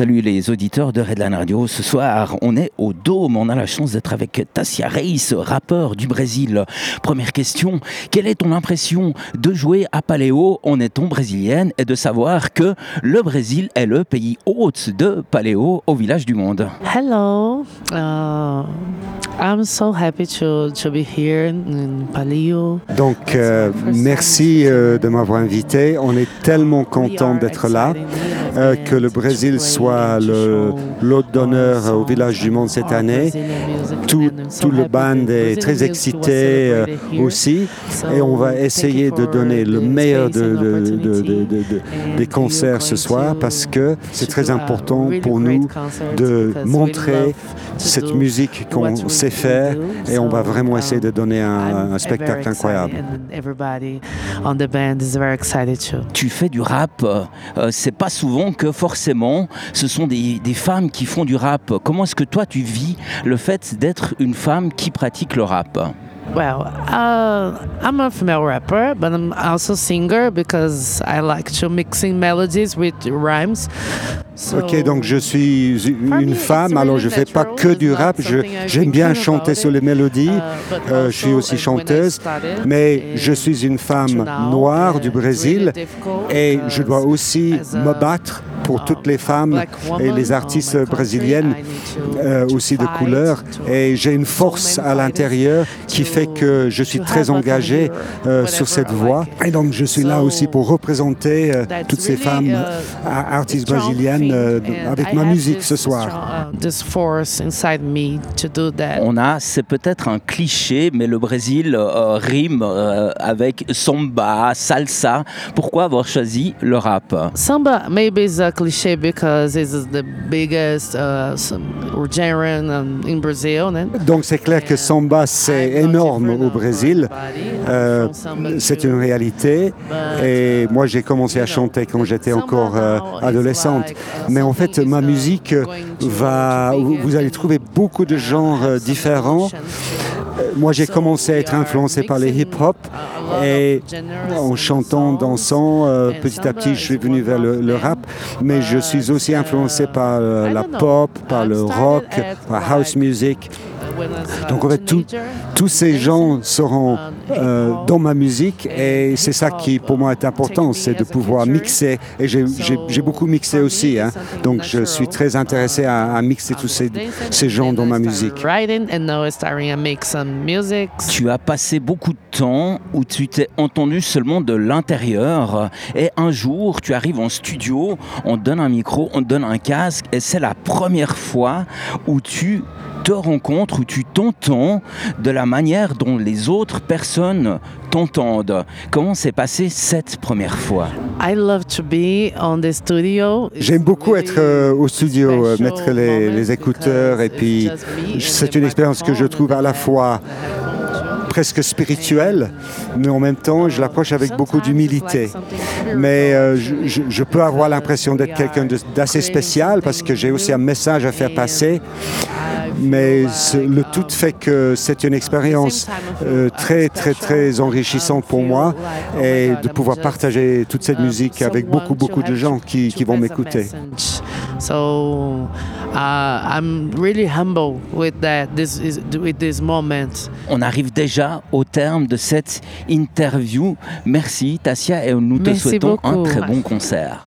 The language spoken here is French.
Salut les auditeurs de Redline Radio. Ce soir, on est au Dôme. On a la chance d'être avec Tassia Reis, rappeur du Brésil. Première question, quelle est ton impression de jouer à Paléo en étant brésilienne et de savoir que le Brésil est le pays hôte de Paléo au village du monde? Hello, uh, I'm so happy to, to be here in Paléo. Donc, euh, merci euh, de m'avoir invité. On est tellement content d'être là, euh, que le Brésil soit l'hôte d'honneur au village du monde cette année. Tout, tout le band est très excité euh, aussi et on va essayer de donner le meilleur de- de- de- de- de- de- des concerts ce soir parce que c'est très important pour nous de montrer cette musique qu'on sait faire et on va vraiment essayer de donner un, un spectacle incroyable. Everybody on the band is very excited too. Tu fais du rap. euh, c'est pas souvent que forcément ce sont des, des femmes qui font du rap. Comment est-ce que toi tu vis le fait d'être une femme qui pratique le rap? Well, uh, I'm a female rapper, but I'm also singer because I like to mixing melodies with rhymes. So- Ok, donc je suis une femme, alors je ne fais pas que du rap, j'aime bien chanter sur les mélodies, Uh, euh, je suis aussi chanteuse, mais je suis une femme noire du Brésil et je dois aussi me battre pour toutes les femmes et les artistes brésiliennes euh, aussi de couleur et j'ai une force à l'intérieur qui fait que je suis très engagé euh, sur cette voie et donc je suis là aussi pour représenter euh, toutes ces femmes uh, euh, artistes brésiliennes euh, avec I ma have musique this ce soir. uh, this force inside me to do that. On a, c'est peut-être un cliché, mais le Brésil euh, rime euh, avec samba, salsa. Pourquoi avoir choisi le rap? Samba maybe is a cliche because it's the biggest uh, um, in Brazil. né? Donc c'est clair que samba c'est énorme au Brésil. Euh, c'est une réalité et uh, moi j'ai commencé à chanter quand j'étais encore euh, adolescente. uh, Mais en fait ma musique va, vous allez trouver beaucoup de genres euh, différents. Moi j'ai commencé à être influencé par les hip-hop et en chantant, dansant, euh, petit à petit je suis is venu vers le, le rap. Mais je suis aussi influencé par euh, la pop, par le rock, par house music. Donc en fait tout, tous ces gens seront um, euh, dans ma musique et and c'est ça qui hip-hop, pour moi est important, c'est de pouvoir mixer et j'ai- beaucoup mixé for me, aussi, it's hein. donc je suis très intéressé à, à mixer tous ces, ces gens and dans ma musique. Writing and now I'm starting to make some music. Tu as passé beaucoup de temps où tu t'es entendu seulement de l'intérieur et un jour tu arrives en studio, on te donne un micro, on te donne un casque et c'est la première fois où tu te rencontres, où tu t'entends de la manière dont les autres personnes t'entendent. Comment s'est passé cette première fois? I love to be on the studio. It's J'aime beaucoup être euh, au studio, euh, mettre les, écouteurs et puis c'est the une expérience que je trouve à la fois presque spirituelle, mais en même temps je l'approche avec beaucoup d'humilité. Mais euh, je, peux avoir l'impression d'être quelqu'un d'assez spécial parce que j'ai aussi un message à faire passer. Mais ce- le tout fait que c'est une expérience euh, très, très, très enrichissante pour moi et de pouvoir partager toute cette musique avec beaucoup, beaucoup de gens qui, qui vont m'écouter. So uh, I'm really humble with that. This is with this moment. On arrive déjà au terme de cette interview. Merci Tassia et nous te Merci souhaitons un très bon concert.